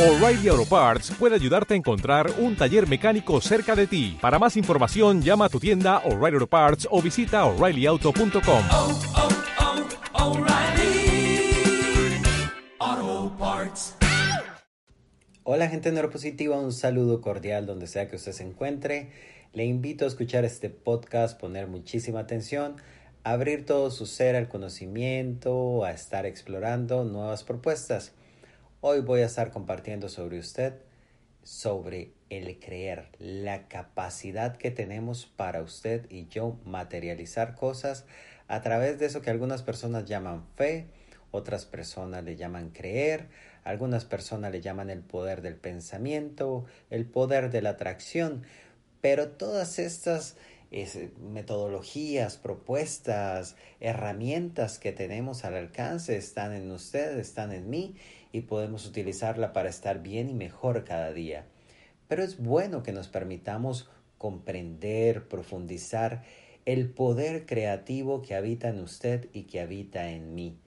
O'Reilly Auto Parts puede ayudarte a encontrar un taller mecánico cerca de ti. Para más información, llama a tu tienda O'Reilly Auto Parts o visita oreillyauto.com. oh, oh, O'Reilly Auto Parts. Hola gente neuropositiva, un saludo cordial donde sea que usted se encuentre. Le invito a escuchar este podcast, poner muchísima atención, abrir todo su ser al conocimiento, a estar explorando nuevas propuestas. Hoy voy a estar compartiendo sobre usted, sobre el creer, la capacidad que tenemos para usted y yo materializar cosas a través de eso que algunas personas llaman fe, otras personas le llaman creer, algunas personas le llaman el poder del pensamiento, el poder de la atracción, pero todas estas es, metodologías, propuestas, herramientas que tenemos al alcance están en usted, están en mí y podemos utilizarla para estar bien y mejor cada día. Pero es bueno que nos permitamos comprender, profundizar el poder creativo que habita en usted y que habita en mí.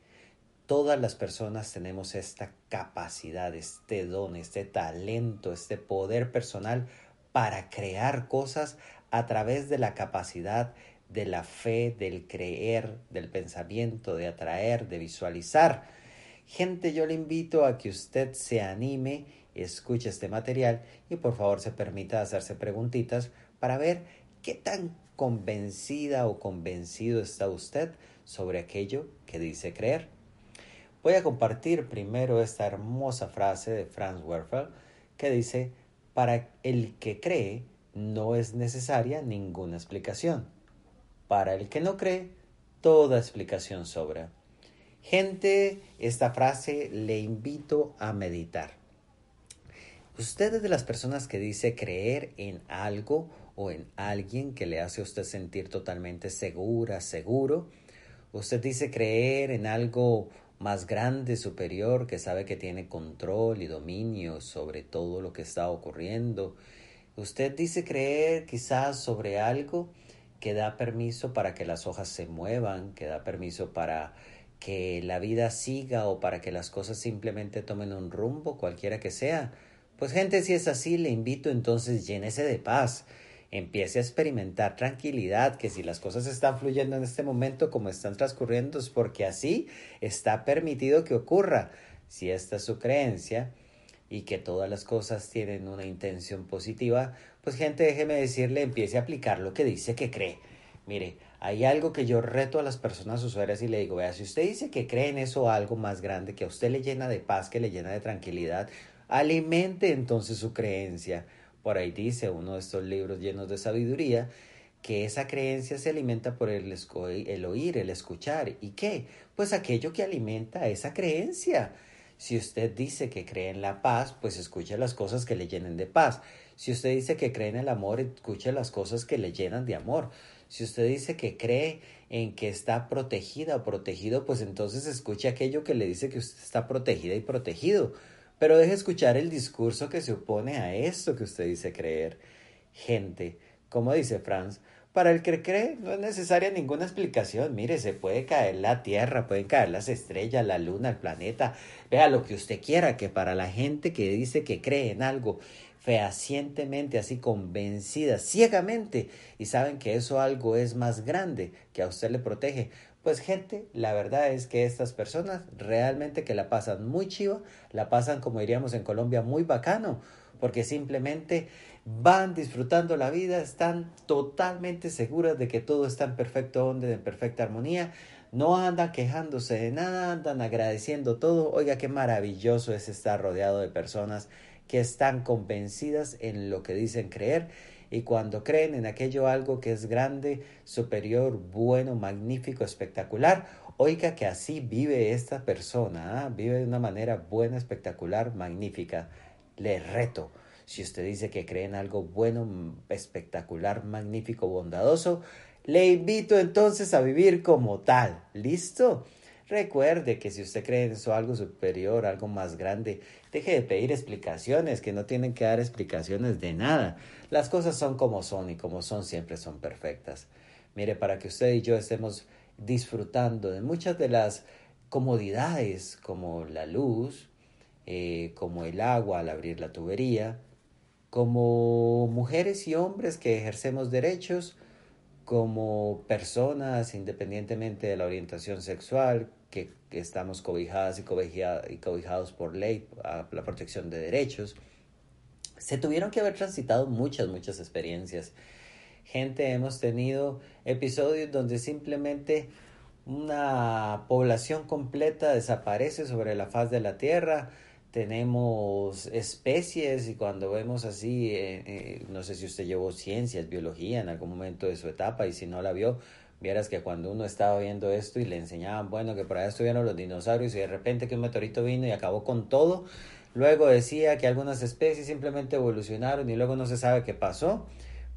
Todas las personas tenemos esta capacidad, este don, este talento, este poder personal para crear cosas a través de la capacidad de la fe, del creer, del pensamiento, de atraer, de visualizar. Gente, yo le invito a que usted se anime, escuche este material y por favor se permita hacerse preguntitas para ver qué tan convencida o convencido está usted sobre aquello que dice creer. Voy a compartir primero esta hermosa frase de Franz Werfel que dice, para el que cree no es necesaria ninguna explicación. Para el que no cree, toda explicación sobra. Gente, esta frase le invito a meditar. Usted es de las personas que dice creer en algo o en alguien que le hace a usted sentir totalmente segura, seguro. Usted dice creer en algo más grande, superior, que sabe que tiene control y dominio sobre todo lo que está ocurriendo. Usted dice creer quizás sobre algo que da permiso para que las hojas se muevan, que da permiso para que la vida siga o para que las cosas simplemente tomen un rumbo, cualquiera que sea. Pues gente, si es así, le invito entonces llénese de paz. Empiece a experimentar tranquilidad, que si las cosas están fluyendo en este momento como están transcurriendo es porque así está permitido que ocurra. Si esta es su creencia y que todas las cosas tienen una intención positiva, pues gente, déjeme decirle, empiece a aplicar lo que dice que cree. Mire, hay algo que yo reto a las personas usuarias y le digo, vea, si usted dice que cree en eso algo más grande, que a usted le llena de paz, que le llena de tranquilidad, alimente entonces su creencia. Por ahí dice uno de estos libros llenos de sabiduría que esa creencia se alimenta por el, el oír, el escuchar. ¿Y qué? Pues aquello que alimenta esa creencia. Si usted dice que cree en la paz, pues escuche las cosas que le llenen de paz. Si usted dice que cree en el amor, escuche las cosas que le llenan de amor. Si usted dice que cree en que está protegida o protegido, pues entonces escuche aquello que le dice que usted está protegida y protegido. Pero deje escuchar el discurso que se opone a esto que usted dice creer. Gente, como dice Franz, para el que cree no es necesaria ninguna explicación. Mire, se puede caer la Tierra, pueden caer las estrellas, la Luna, el planeta. Vea lo que usted quiera, que para la gente que dice que cree en algo fehacientemente, así convencida, ciegamente, y saben que eso algo es más grande, que a usted le protege, pues gente, la verdad es que estas personas realmente que la pasan muy chiva, la pasan como diríamos en Colombia muy bacano, porque simplemente van disfrutando la vida, están totalmente seguras de que todo está en perfecto orden, en perfecta armonía, no andan quejándose de nada, andan agradeciendo todo. Oiga, qué maravilloso es estar rodeado de personas que están convencidas en lo que dicen creer y cuando creen en aquello algo que es grande, superior, bueno, magnífico, espectacular, oiga que así vive esta persona, ¿eh? vive de una manera buena, espectacular, magnífica. Le reto, si usted dice que cree en algo bueno, espectacular, magnífico, bondadoso, le invito entonces a vivir como tal. ¿Listo? Recuerde que si usted cree en eso algo superior, algo más grande, deje de pedir explicaciones, que no tienen que dar explicaciones de nada. Las cosas son como son y como son siempre son perfectas. Mire, para que usted y yo estemos disfrutando de muchas de las comodidades como la luz, eh, como el agua al abrir la tubería, como mujeres y hombres que ejercemos derechos, como personas independientemente de la orientación sexual, que, que estamos cobijadas y, cobija- y cobijados por ley a la protección de derechos. Se tuvieron que haber transitado muchas, muchas experiencias. Gente, hemos tenido episodios donde simplemente una población completa desaparece sobre la faz de la Tierra. Tenemos especies y cuando vemos así, eh, eh, no sé si usted llevó ciencias, biología en algún momento de su etapa y si no la vio, vieras que cuando uno estaba viendo esto y le enseñaban, bueno, que por allá estuvieron los dinosaurios y de repente que un meteorito vino y acabó con todo, luego decía que algunas especies simplemente evolucionaron y luego no se sabe qué pasó.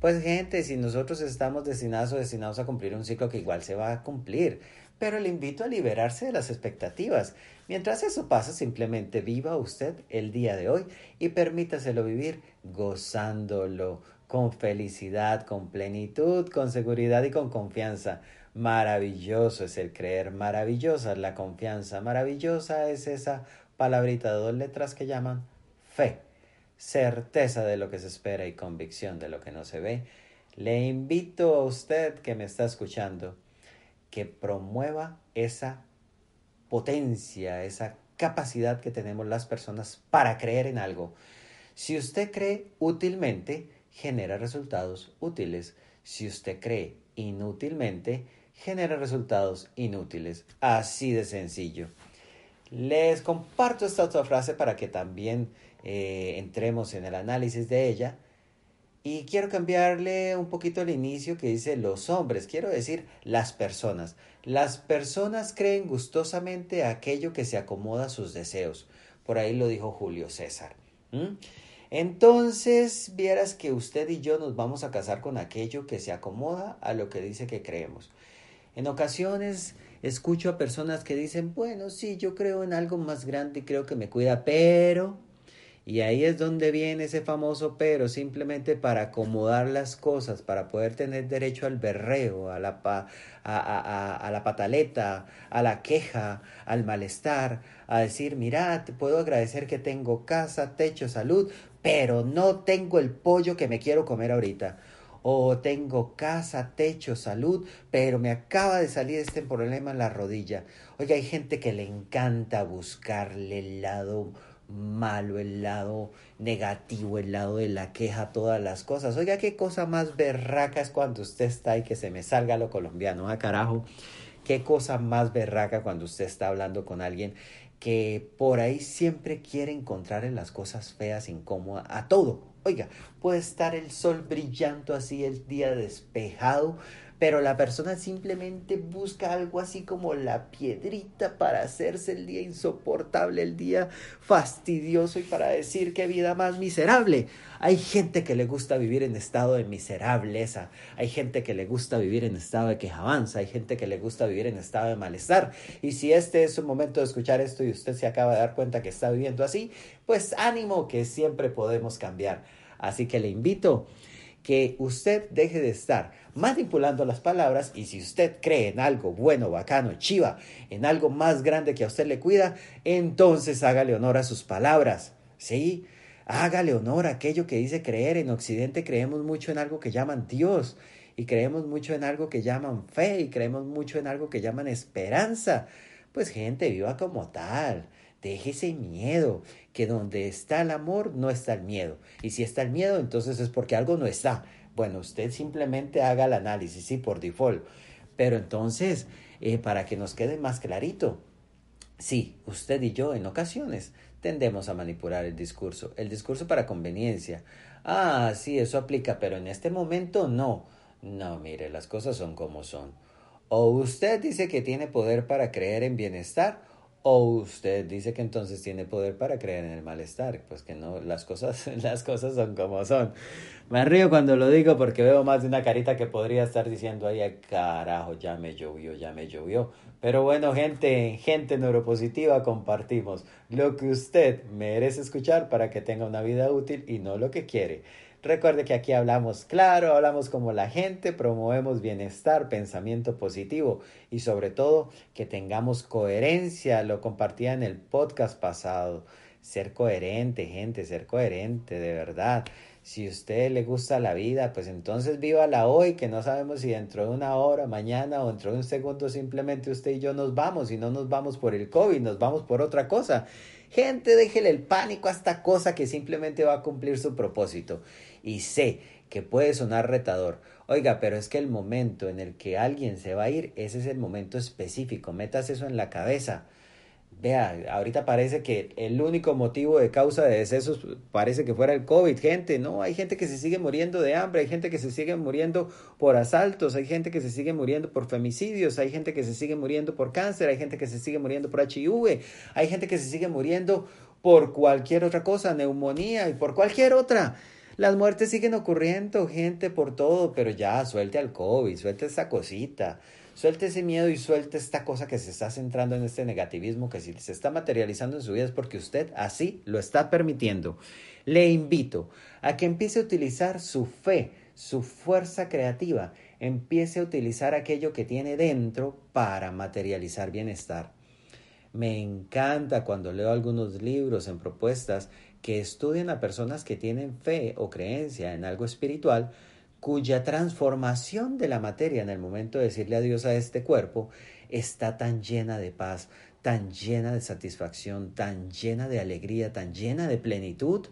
Pues gente, si nosotros estamos destinados o destinados a cumplir un ciclo que igual se va a cumplir, pero le invito a liberarse de las expectativas. Mientras eso pasa, simplemente viva usted el día de hoy y permítaselo vivir gozándolo con felicidad, con plenitud, con seguridad y con confianza. Maravilloso es el creer, maravillosa es la confianza, maravillosa es esa palabrita de dos letras que llaman fe certeza de lo que se espera y convicción de lo que no se ve, le invito a usted que me está escuchando que promueva esa potencia, esa capacidad que tenemos las personas para creer en algo. Si usted cree útilmente, genera resultados útiles. Si usted cree inútilmente, genera resultados inútiles. Así de sencillo. Les comparto esta otra frase para que también eh, entremos en el análisis de ella. Y quiero cambiarle un poquito el inicio que dice los hombres, quiero decir las personas. Las personas creen gustosamente aquello que se acomoda a sus deseos. Por ahí lo dijo Julio César. Entonces, vieras que usted y yo nos vamos a casar con aquello que se acomoda a lo que dice que creemos. En ocasiones escucho a personas que dicen, bueno, sí, yo creo en algo más grande y creo que me cuida, pero... Y ahí es donde viene ese famoso pero, simplemente para acomodar las cosas, para poder tener derecho al berreo, a la, pa, a, a, la pataleta, a la queja, al malestar, a decir, mira, te puedo agradecer que tengo casa, techo, salud, pero no tengo el pollo que me quiero comer ahorita. O tengo casa, techo, salud, pero me acaba de salir este problema en la rodilla. Oiga, hay gente que le encanta buscarle el lado malo, el lado negativo, el lado de la queja, todas las cosas. Oiga, qué cosa más berraca es cuando usted está y que se me salga lo colombiano, ah, carajo. Qué cosa más berraca cuando usted está hablando con alguien que por ahí siempre quiere encontrar en las cosas feas, incómodas, a todo. Oiga, puede estar el sol brillando así, el día despejado, pero la persona simplemente busca algo así como la piedrita para hacerse el día insoportable, el día fastidioso y para decir qué vida más miserable. Hay gente que le gusta vivir en estado de miserableza, hay gente que le gusta vivir en estado de quejabanza, hay gente que le gusta vivir en estado de malestar. Y si este es un momento de escuchar esto y usted se acaba de dar cuenta que está viviendo así, pues ánimo que siempre podemos cambiar. Así que le invito que usted deje de estar manipulando las palabras y si usted cree en algo bueno, bacano, chiva, en algo más grande que a usted le cuida, entonces hágale honor a sus palabras. ¿Sí? Hágale honor a aquello que dice creer. En Occidente creemos mucho en algo que llaman Dios y creemos mucho en algo que llaman fe y creemos mucho en algo que llaman esperanza. Pues gente, viva como tal. Deje ese miedo, que donde está el amor no está el miedo. Y si está el miedo, entonces es porque algo no está. Bueno, usted simplemente haga el análisis, sí, por default. Pero entonces, eh, para que nos quede más clarito, sí, usted y yo en ocasiones tendemos a manipular el discurso, el discurso para conveniencia. Ah, sí, eso aplica, pero en este momento no. No, mire, las cosas son como son. O usted dice que tiene poder para creer en bienestar, o usted dice que entonces tiene poder para creer en el malestar. Pues que no, las cosas, las cosas son como son. Me río cuando lo digo porque veo más de una carita que podría estar diciendo ahí, carajo, ya me llovió, ya me llovió. Pero bueno, gente, gente neuropositiva, compartimos lo que usted merece escuchar para que tenga una vida útil y no lo que quiere. Recuerde que aquí hablamos claro, hablamos como la gente, promovemos bienestar, pensamiento positivo y sobre todo que tengamos coherencia. Lo compartía en el podcast pasado. ser coherente, gente, ser coherente, de verdad. Si a usted le gusta la vida, pues entonces la hoy, que no sabemos si dentro de una hora, mañana o dentro de un segundo simplemente usted y yo nos vamos y no nos vamos por el COVID, nos vamos por otra cosa. Gente, déjele el pánico a esta cosa que simplemente va a cumplir su propósito. Y sé que puede sonar retador. Oiga, pero es que el momento en el que alguien se va a ir, ese es el momento específico. Metas eso en la cabeza. Vea, ahorita parece que el único motivo de causa de decesos parece que fuera el COVID, gente, no, hay gente que se sigue muriendo de hambre, hay gente que se sigue muriendo por asaltos, hay gente que se sigue muriendo por femicidios, hay gente que se sigue muriendo por cáncer, hay gente que se sigue muriendo por HIV, hay gente que se sigue muriendo por cualquier otra cosa, neumonía y por cualquier otra. Las muertes siguen ocurriendo, gente, por todo, pero ya, suelte al COVID, suelte esa cosita. Suelte ese miedo y suelte esta cosa que se está centrando en este negativismo que si se está materializando en su vida es porque usted así lo está permitiendo. Le invito a que empiece a utilizar su fe, su fuerza creativa, empiece a utilizar aquello que tiene dentro para materializar bienestar. Me encanta cuando leo algunos libros en propuestas que estudian a personas que tienen fe o creencia en algo espiritual, cuya transformación de la materia en el momento de decirle adiós a este cuerpo está tan llena de paz, tan llena de satisfacción, tan llena de alegría, tan llena de plenitud,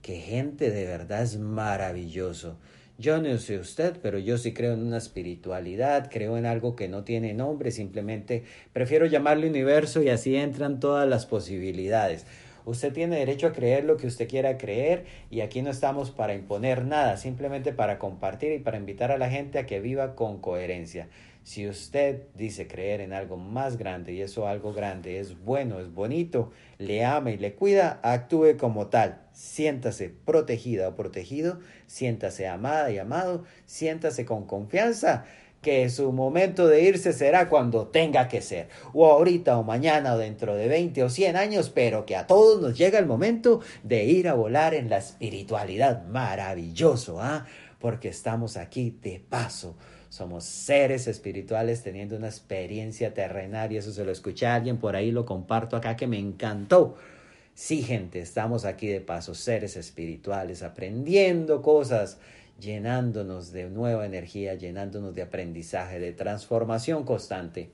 que gente de verdad es maravilloso. Yo no sé usted, pero yo sí creo en una espiritualidad, creo en algo que no tiene nombre, simplemente prefiero llamarlo universo y así entran todas las posibilidades. Usted tiene derecho a creer lo que usted quiera creer y aquí no estamos para imponer nada, simplemente para compartir y para invitar a la gente a que viva con coherencia. Si usted dice creer en algo más grande y eso algo grande es bueno, es bonito, le ama y le cuida, actúe como tal. Siéntase protegida o protegido, siéntase amada y amado, siéntase con confianza que su momento de irse será cuando tenga que ser, o ahorita o mañana o dentro de 20 o 100 años, pero que a todos nos llega el momento de ir a volar en la espiritualidad. Maravilloso, ¿ah? Porque estamos aquí de paso. Somos seres espirituales teniendo una experiencia terrenal y eso se lo escuché a alguien por ahí, lo comparto acá que me encantó. Sí, gente, estamos aquí de paso, seres espirituales, aprendiendo cosas llenándonos de nueva energía, llenándonos de aprendizaje, de transformación constante.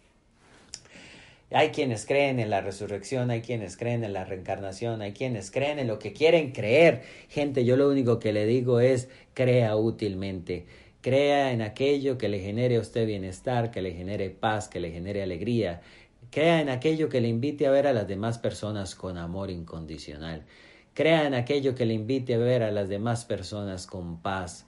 Hay quienes creen en la resurrección, hay quienes creen en la reencarnación, hay quienes creen en lo que quieren creer. Gente, yo lo único que le digo es crea útilmente. Crea en aquello que le genere a usted bienestar, que le genere paz, que le genere alegría. Crea en aquello que le invite a ver a las demás personas con amor incondicional. Crea en aquello que le invite a ver a las demás personas con paz,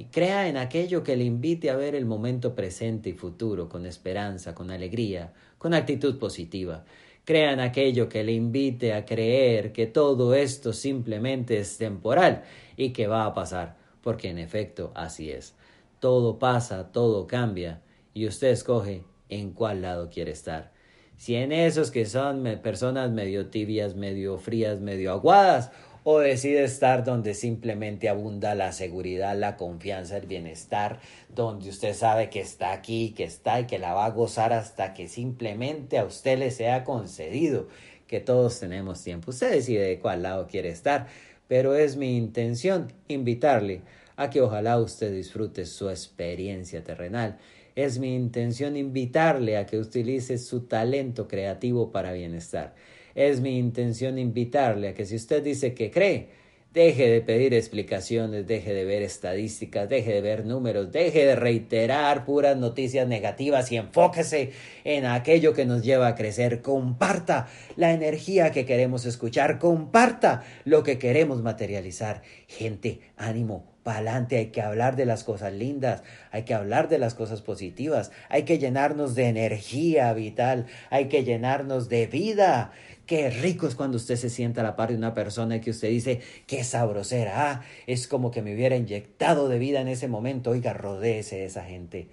y crea en aquello que le invite a ver el momento presente y futuro con esperanza, con alegría, con actitud positiva. Crea en aquello que le invite a creer que todo esto simplemente es temporal y que va a pasar, porque en efecto así es. Todo pasa, todo cambia, y usted escoge en cuál lado quiere estar. Si en esos que son personas medio tibias, medio frías, medio aguadas, o decide estar donde simplemente abunda la seguridad, la confianza, el bienestar, donde usted sabe que está aquí, que está y que la va a gozar hasta que simplemente a usted le sea concedido, que todos tenemos tiempo. Usted decide de cuál lado quiere estar, pero es mi intención invitarle a que ojalá usted disfrute su experiencia terrenal. Es mi intención invitarle a que utilice su talento creativo para bienestar. Es mi intención invitarle a que si usted dice que cree, deje de pedir explicaciones, deje de ver estadísticas, deje de ver números, deje de reiterar puras noticias negativas y enfóquese en aquello que nos lleva a crecer. Comparta la energía que queremos escuchar, comparta lo que queremos materializar. Gente, ánimo, adelante, hay que hablar de las cosas lindas, hay que hablar de las cosas positivas, hay que llenarnos de energía vital, hay que llenarnos de vida. Qué rico es cuando usted se sienta a la par de una persona y que usted dice, qué sabrosera, ah, es como que me hubiera inyectado de vida en ese momento, oiga, rodéese de esa gente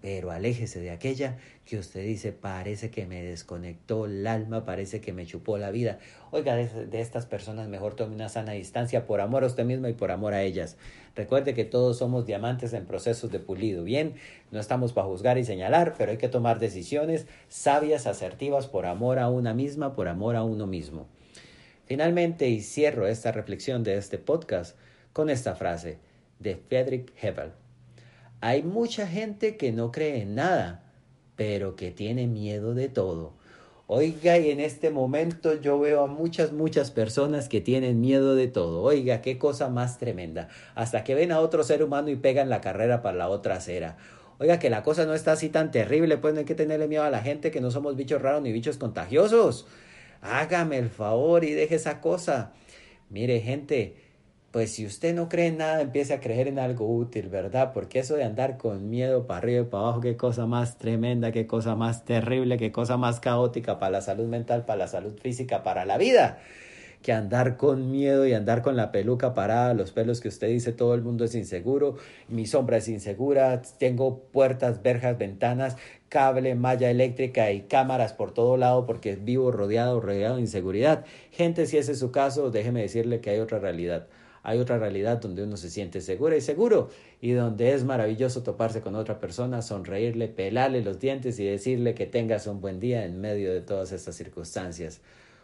pero aléjese de aquella que usted dice, parece que me desconectó el alma, parece que me chupó la vida. Oiga, de, estas personas mejor tome una sana distancia por amor a usted mismo y por amor a ellas. Recuerde que todos somos diamantes en procesos de pulido. Bien, no estamos para juzgar y señalar, pero hay que tomar decisiones sabias, asertivas, por amor a una misma, por amor a uno mismo. Finalmente, y cierro esta reflexión de este podcast con esta frase de Friedrich Hebel. Hay mucha gente que no cree en nada, pero que tiene miedo de todo. Oiga, y en este momento yo veo a muchas, muchas personas que tienen miedo de todo. Oiga, qué cosa más tremenda. Hasta que ven a otro ser humano y pegan la carrera para la otra acera. Oiga, que la cosa no está así tan terrible, pues no hay que tenerle miedo a la gente, que no somos bichos raros ni bichos contagiosos. Hágame el favor y deje esa cosa. Mire, gente, pues si usted no cree en nada, empiece a creer en algo útil, ¿verdad? Porque eso de andar con miedo para arriba y para abajo, qué cosa más tremenda, qué cosa más terrible, qué cosa más caótica para la salud mental, para la salud física, para la vida. Que andar con miedo y andar con la peluca parada, los pelos que usted dice, todo el mundo es inseguro, mi sombra es insegura, tengo puertas, verjas, ventanas, cable, malla eléctrica y cámaras por todo lado porque vivo rodeado, rodeado de inseguridad. Gente, si ese es su caso, déjeme decirle que hay otra realidad hay otra realidad donde uno se siente segura y seguro y donde es maravilloso toparse con otra persona, sonreírle, pelarle los dientes y decirle que tengas un buen día en medio de todas estas circunstancias.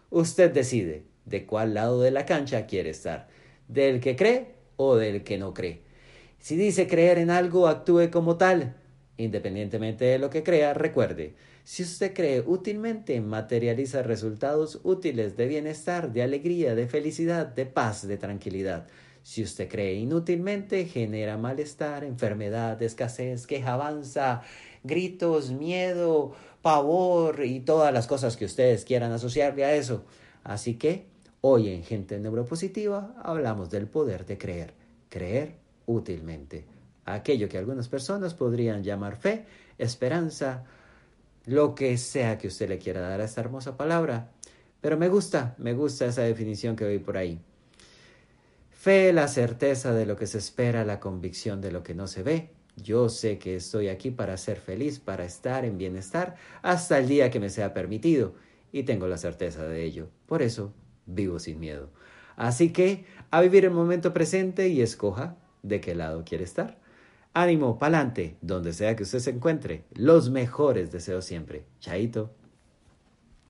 Usted decide de cuál lado de la cancha quiere estar, del que cree o del que no cree. Si dice creer en algo, actúe como tal. Independientemente de lo que crea, recuerde, si usted cree útilmente, materializa resultados útiles de bienestar, de alegría, de felicidad, de paz, de tranquilidad. Si usted cree inútilmente, genera malestar, enfermedad, escasez, queja avanza, gritos, miedo, pavor y todas las cosas que ustedes quieran asociarle a eso. Así que hoy en Gente Neuropositiva hablamos del poder de creer, creer útilmente. Aquello que algunas personas podrían llamar fe, esperanza, lo que sea que usted le quiera dar a esta hermosa palabra. Pero me gusta, me gusta esa definición que vi por ahí. Fe, la certeza de lo que se espera, la convicción de lo que no se ve. Yo sé que estoy aquí para ser feliz, para estar en bienestar, hasta el día que me sea permitido, y tengo la certeza de ello. Por eso vivo sin miedo. Así que a vivir el momento presente y escoja de qué lado quiere estar. Ánimo, pa'lante, donde sea que usted se encuentre. Los mejores deseos siempre. Chaito.